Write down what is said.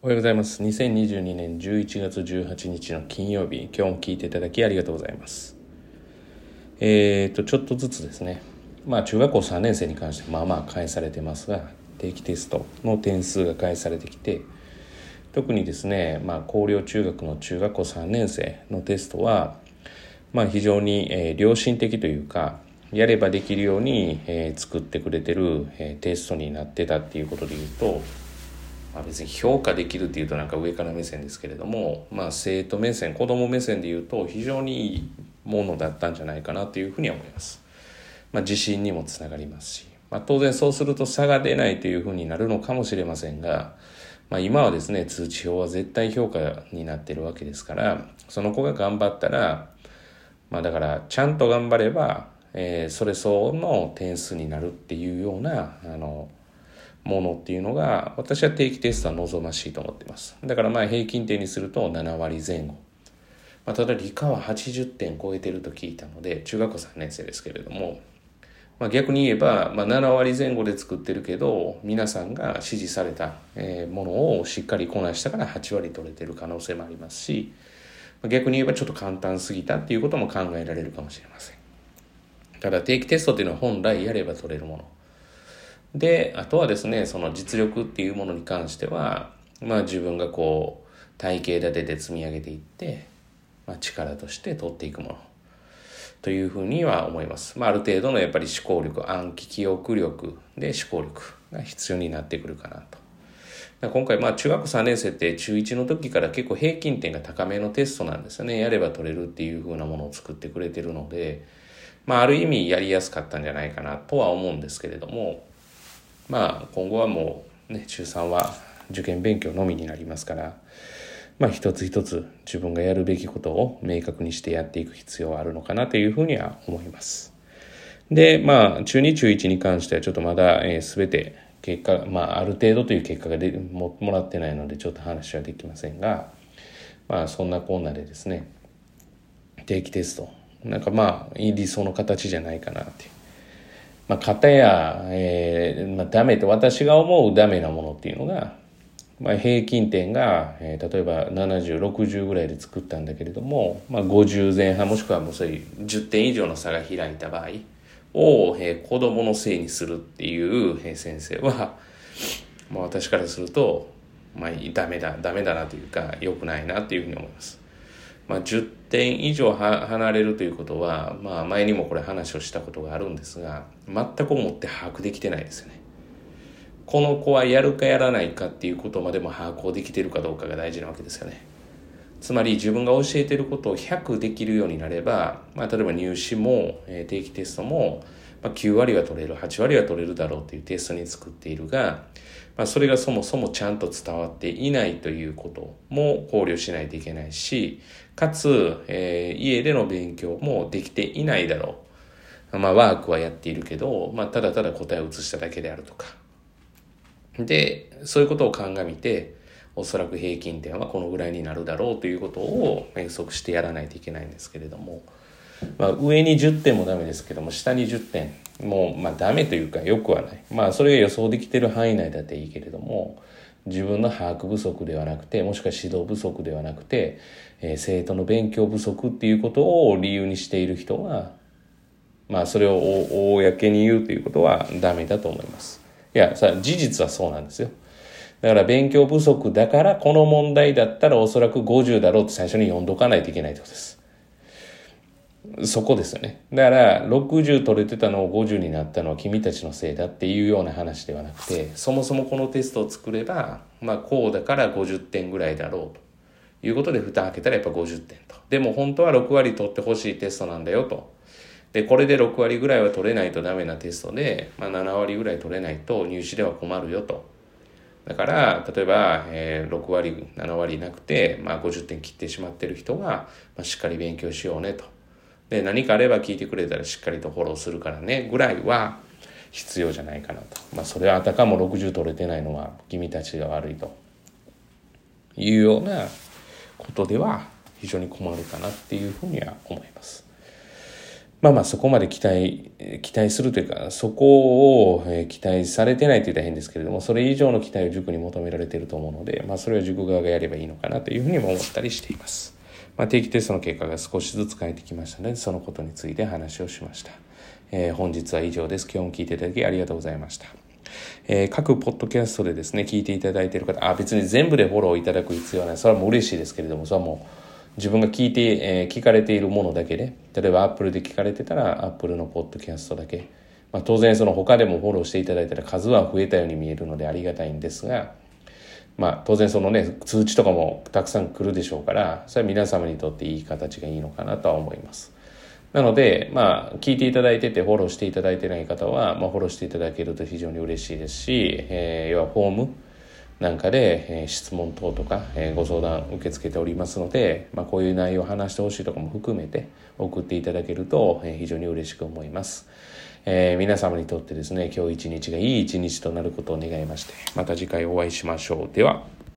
おはようございます。2022年11月18日の金曜日、今日も聞いていただきありがとうございます。えーと、ちょっとずつですね、まあ中学校3年生に関してまあまあ返されてますが、定期テストの点数が返されてきて、特にですね、まあ高陵中学の中学校3年生のテストは、まあ非常に、えー、良心的というか、やればできるように、えー、作ってくれてる、えー、テストになってたっていうことで言うと、まあ、別に評価できるっていうとなんか上から目線ですけれども、まあ、生徒目線子ども目線で言うと非常にいいものだったんじゃないかなというふうには思います。まあ、自信にもつながりますし、まあ、当然そうすると差が出ないというふうになるのかもしれませんが、まあ、今はですね通知表は絶対評価になってるわけですからその子が頑張ったら、まあ、だからちゃんと頑張れば、えー、それ相応の点数になるっていうようなあのものっていうのが私は定期テストは望ましいと思っています。だからまあ平均点にすると7割前後、まあ、ただ理科は80点超えてると聞いたので中学校3年生ですけれども、まあ、逆に言えば、まあ、7割前後で作ってるけど皆さんが指示されたものをしっかりこなしたから8割取れてる可能性もありますし逆に言えばちょっと簡単すぎたっていうことも考えられるかもしれません。ただ定期テストっていうのは本来やれば取れるもの。であとはですねその実力っていうものに関してはまあ自分がこう体系立てて積み上げていって、まあ、力として取っていくものというふうには思います。まあ、ある程度のやっぱり思考力暗記記憶力で思考力が必要になってくるかなと。今回まあ中学3年生って中1の時から結構平均点が高めのテストなんですよね。やれば取れるっていうふうなものを作ってくれてるので、まあある意味やりやすかったんじゃないかなとは思うんですけれども、まあ今後はもうね中3は受験勉強のみになりますからまあ一つ一つ自分がやるべきことを明確にしてやっていく必要はあるのかなというふうには思います。でまあ中2中1に関してはちょっとまだ、えー、全て結果まあある程度という結果がでももらってないのでちょっと話はできませんがまあそんなこんなでですね定期テストなんかまあいい理想の形じゃないかなってまあ、型や、えー、ダメと私が思うダメなものっていうのが、まあ、平均点が、えー、例えば7060ぐらいで作ったんだけれども、まあ、50前半もしくはもうそういう10点以上の差が開いた場合を、えー、子供のせいにするっていう、えー、先生は、まあ、私からすると、まあ、ダメだダメだなというか良くないなっていうふうに思います。まあ、10点以上離れるということは、まあ、前にもこれ話をしたことがあるんですが全く思って把握できてないですよね。この子はやるかやらないかっていうことまでも把握できてるかどうかが大事なわけですよね。つまり自分が教えてることを100できるようになれば、まあ、例えば入試も、え定期テストも、ま、9割は取れる8割は取れるだろうというテストに作っているが、まあ、それがそもそもちゃんと伝わっていないということも考慮しないといけないしかつ、えー、家での勉強もできていないだろう。まあ、ワークはやっているけど、まあ、ただただ答えを移しただけであるとか。で、そういうことを鑑みて、おそらく平均点はこのぐらいになるだろうということを予測してやらないといけないんですけれども、まあ、上に10点もダメですけども下に10点。もうまあダメというかよくはない。まあそれが予想できてる範囲内だっていいけれども自分の把握不足ではなくてもしくは指導不足ではなくて、えー、生徒の勉強不足っていうことを理由にしている人はまあそれを公に言うということはダメだと思います。いやさ事実はそうなんですよ。だから勉強不足だからこの問題だったらおそらく50だろうって最初に読んどかないといけないってことです。そこですよね。だから60取れてたのを50になったのは君たちのせいだっていうような話ではなくてそもそもこのテストを作ればまあこうだから50点ぐらいだろうということで蓋開けたらやっぱ50点と。でも本当は6割取ってほしいテストなんだよと。でこれで6割ぐらいは取れないとダメなテストで、まあ、7割ぐらい取れないと入試では困るよと。だから例えば、えー、6割7割なくて、まあ、50点切ってしまってる人が、まあ、しっかり勉強しようねと。で、何かあれば聞いてくれたらしっかりとフォローするからね、ぐらいは必要じゃないかなと。まあ、それはあたかも60取れてないのは君たちが悪いというようなことでは非常に困るかなっていうふうには思います。まあまあそこまで期待、期待するというか、そこを期待されてないと言ったら変ですけれども、それ以上の期待を塾に求められていると思うので、まあそれは塾側がやればいいのかなというふうにも思ったりしています。まあ定期テストの結果が少しずつ変えてきましたので、そのことについて話をしました。えー、本日は以上です。今日も聞いていただきありがとうございました。えー、各ポッドキャストでですね、聞いていただいている方、あ、別に全部でフォローいただく必要はない。それはもう嬉しいですけれども、それはもう、自分が聞いて、えー、聞かれているものだけで、例えば Apple で聞かれてたら Apple のポッドキャストだけ、まあ、当然その他でもフォローしていただいたら数は増えたように見えるのでありがたいんですが、まあ当然そのね、通知とかもたくさん来るでしょうから、それは皆様にとっていい形がいいのかなとは思います。なので、まあ、聞いていただいててフォローしていただいてない方は、まあ、フォローしていただけると非常に嬉しいですし、えー、要はフォーム、なんかで、え、質問等とか、え、ご相談受け付けておりますので、まあ、こういう内容を話してほしいとかも含めて送っていただけると、え、非常に嬉しく思います。えー、皆様にとってですね、今日一日がいい一日となることを願いまして、また次回お会いしましょう。では。